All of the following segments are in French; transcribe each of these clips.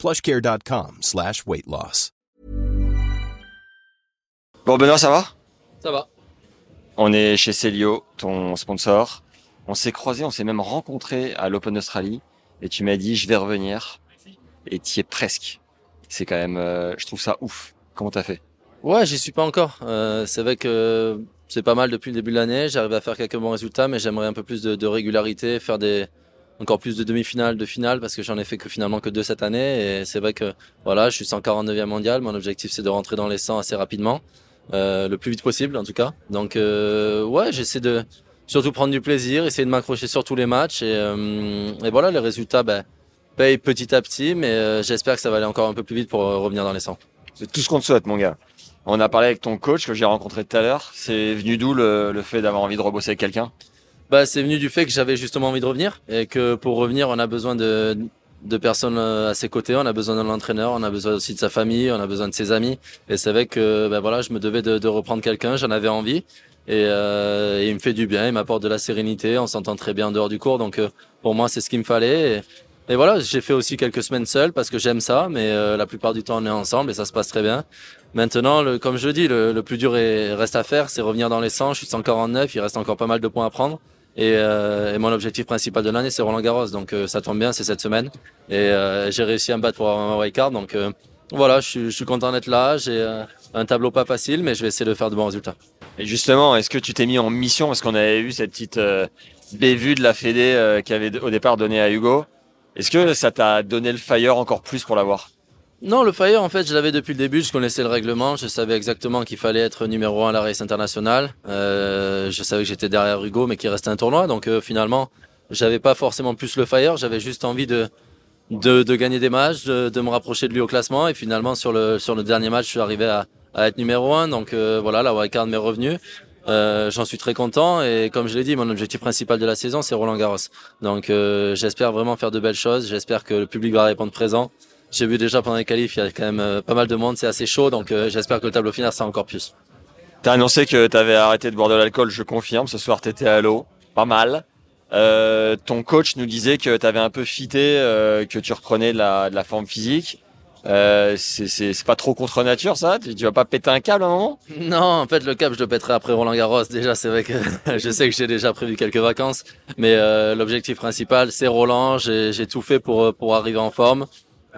plushcare.com slash weight loss. Bon Benoît, ça va? Ça va. On est chez Celio, ton sponsor. On s'est croisés, on s'est même rencontrés à l'Open Australie. Et tu m'as dit, je vais revenir. Et tu es presque. C'est quand même, euh, je trouve ça ouf. Comment t'as fait? Ouais, j'y suis pas encore. Euh, c'est vrai que c'est pas mal depuis le début de l'année. J'arrive à faire quelques bons résultats, mais j'aimerais un peu plus de, de régularité, faire des encore plus de demi-finales, de finales, parce que j'en ai fait que finalement que deux cette année. Et c'est vrai que voilà, je suis 149e mondial. Mon objectif, c'est de rentrer dans les 100 assez rapidement, euh, le plus vite possible en tout cas. Donc euh, ouais, j'essaie de surtout prendre du plaisir, essayer de m'accrocher sur tous les matchs. Et, euh, voilà, les résultats ben, payent petit à petit, mais euh, j'espère que ça va aller encore un peu plus vite pour revenir dans les 100. C'est tout ce qu'on te souhaite, mon gars. On a parlé avec ton coach que j'ai rencontré tout à l'heure. C'est venu d'où le, le fait d'avoir envie de rebosser avec quelqu'un? Bah, c'est venu du fait que j'avais justement envie de revenir et que pour revenir, on a besoin de, de personnes euh, à ses côtés, on a besoin de l'entraîneur, on a besoin aussi de sa famille, on a besoin de ses amis. Et c'est vrai que ben voilà, je me devais de, de reprendre quelqu'un, j'en avais envie. Et, euh, il me fait du bien, il m'apporte de la sérénité, on s'entend très bien en dehors du cours. Donc euh, pour moi, c'est ce qu'il me fallait. Et, voilà, j'ai fait aussi quelques semaines seul parce que j'aime ça, mais euh, la plupart du temps on est ensemble et ça se passe très bien. Maintenant, le, comme je le dis, le, plus dur est, reste à faire, c'est revenir dans les 100. Je suis 149, il reste encore pas mal de points à prendre. Et, euh, et, mon objectif principal de l'année, c'est Roland Garros. Donc euh, ça tombe bien, c'est cette semaine. Et euh, j'ai réussi à me battre pour avoir un card. Donc voilà, je suis, je suis content d'être là. J'ai un tableau pas facile, mais je vais essayer de faire de bons résultats. Et justement, est-ce que tu t'es mis en mission? Parce qu'on avait eu cette petite bévue de la Fédé qui avait au départ donné à Hugo. Est-ce que ça t'a donné le fire encore plus pour l'avoir? Non, le Fire, en fait, je l'avais depuis le début. Je connaissais le règlement. Je savais exactement qu'il fallait être numéro un à la race internationale. Euh, je savais que j'étais derrière Hugo, mais qu'il restait un tournoi. Donc, euh, finalement, j'avais pas forcément plus le Fire. J'avais juste envie de, de, gagner des matchs, de, de, me rapprocher de lui au classement. Et finalement, sur le, sur le dernier match, je suis arrivé à, à être numéro un. Donc, euh, voilà, la wildcard m'est revenue. Euh, J'en suis très content et comme je l'ai dit, mon objectif principal de la saison, c'est Roland Garros. Donc, euh, j'espère vraiment faire de belles choses. J'espère que le public va répondre présent. J'ai vu déjà pendant les qualifs, il y a quand même euh, pas mal de monde, c'est assez chaud, donc euh, j'espère que le tableau final sera encore plus. T'as annoncé que t'avais arrêté de boire de l'alcool, je confirme. Ce soir, t'étais à l'eau, pas mal. Euh, ton coach nous disait que t'avais un peu fité, euh, que tu reprenais de la, de la forme physique. Euh, c'est pas trop contre nature ça? Tu, tu vas pas péter un câble à un moment? Non, en fait le câble je le pèterai après Roland Garros. Déjà c'est vrai que je sais que j'ai déjà prévu quelques vacances, mais euh, l'objectif principal c'est Roland. J'ai tout fait pour pour arriver en forme.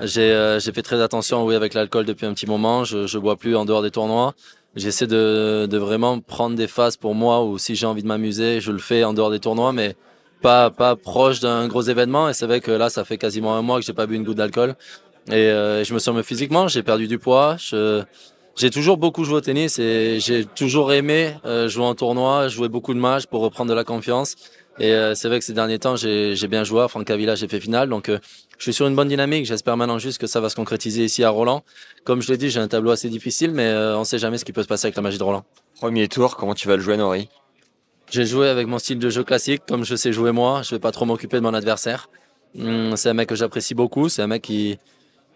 J'ai euh, fait très attention oui avec l'alcool depuis un petit moment. Je je bois plus en dehors des tournois. J'essaie de de vraiment prendre des phases pour moi ou si j'ai envie de m'amuser, je le fais en dehors des tournois, mais pas pas proche d'un gros événement. Et c'est vrai que là, ça fait quasiment un mois que j'ai pas bu une goutte d'alcool. Et euh, je me sens physiquement, j'ai perdu du poids. J'ai toujours beaucoup joué au tennis et j'ai toujours aimé euh, jouer en tournoi, jouer beaucoup de matchs pour reprendre de la confiance. Et euh, c'est vrai que ces derniers temps, j'ai bien joué. À Francavilla, j'ai fait finale. Donc, euh, je suis sur une bonne dynamique. J'espère maintenant juste que ça va se concrétiser ici à Roland. Comme je l'ai dit, j'ai un tableau assez difficile, mais euh, on sait jamais ce qui peut se passer avec la magie de Roland. Premier tour, comment tu vas le jouer, Nori? J'ai joué avec mon style de jeu classique, comme je sais jouer moi. Je vais pas trop m'occuper de mon adversaire. Hum, c'est un mec que j'apprécie beaucoup. C'est un mec qui,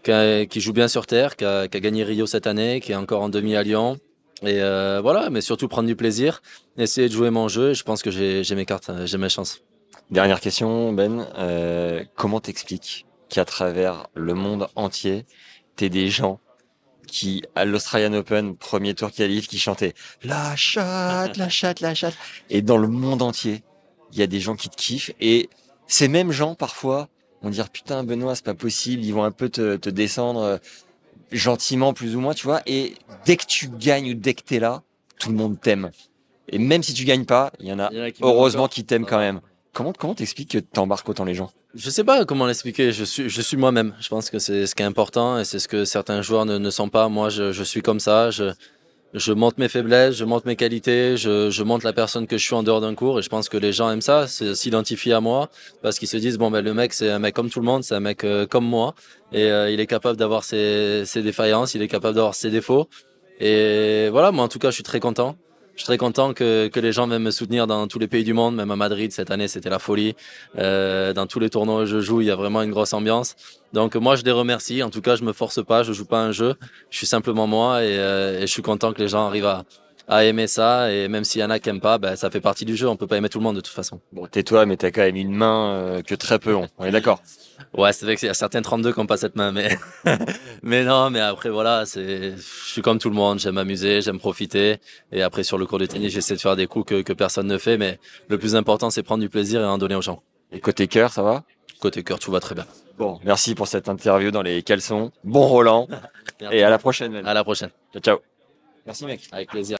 qui, a, qui, joue bien sur terre, qui a, qui a gagné Rio cette année, qui est encore en demi à Lyon. Et euh, voilà, mais surtout prendre du plaisir, essayer de jouer mon jeu. Je pense que j'ai mes cartes, j'ai mes chances. Dernière question, Ben. Euh, comment t'expliques qu'à travers le monde entier, t'es des gens qui, à l'Australian Open, premier tour qualif, qui chantaient la chatte, la chatte, la chatte. Et dans le monde entier, il y a des gens qui te kiffent. Et ces mêmes gens, parfois, vont dire putain, Benoît, c'est pas possible. Ils vont un peu te, te descendre gentiment plus ou moins, tu vois. Et dès que tu gagnes ou dès que t'es là, tout le monde t'aime. Et même si tu gagnes pas, il y en a, y en a qui heureusement qui t'aiment quand même. Comment comment t'expliques que t'embarques autant les gens? Je sais pas comment l'expliquer. Je suis je suis moi-même. Je pense que c'est ce qui est important et c'est ce que certains joueurs ne, ne sont pas. Moi, je, je suis comme ça. Je je montre mes faiblesses, je montre mes qualités, je, je montre la personne que je suis en dehors d'un cours et je pense que les gens aiment ça, s'identifient à moi parce qu'ils se disent bon ben le mec c'est un mec comme tout le monde, c'est un mec euh, comme moi et euh, il est capable d'avoir ses, ses défaillances, il est capable d'avoir ses défauts et voilà moi en tout cas je suis très content je suis très content que, que les gens viennent me soutenir dans tous les pays du monde, même à Madrid cette année, c'était la folie. Euh, dans tous les tournois où je joue, il y a vraiment une grosse ambiance. Donc moi, je les remercie. En tout cas, je me force pas, je joue pas un jeu. Je suis simplement moi et, euh, et je suis content que les gens arrivent à, à aimer ça et même s'il y en a qui aiment pas, ben, ça fait partie du jeu. On peut pas aimer tout le monde de toute façon. Bon, tais-toi, mais t'as quand même une main euh, que très peu ont. On est d'accord. Ouais, c'est vrai qu'il y a certains 32 qui n'ont pas cette main, mais mais non, mais après voilà, c'est, je suis comme tout le monde. J'aime m'amuser, j'aime profiter. Et après sur le cours de tennis, j'essaie de faire des coups que, que personne ne fait, mais le plus important, c'est prendre du plaisir et en donner aux gens. Et côté cœur, ça va? Côté cœur, tout va très bien. Bon, merci pour cette interview dans les caleçons. Bon Roland. et à la prochaine. À la prochaine. Ciao, ciao. Merci mec. Avec plaisir.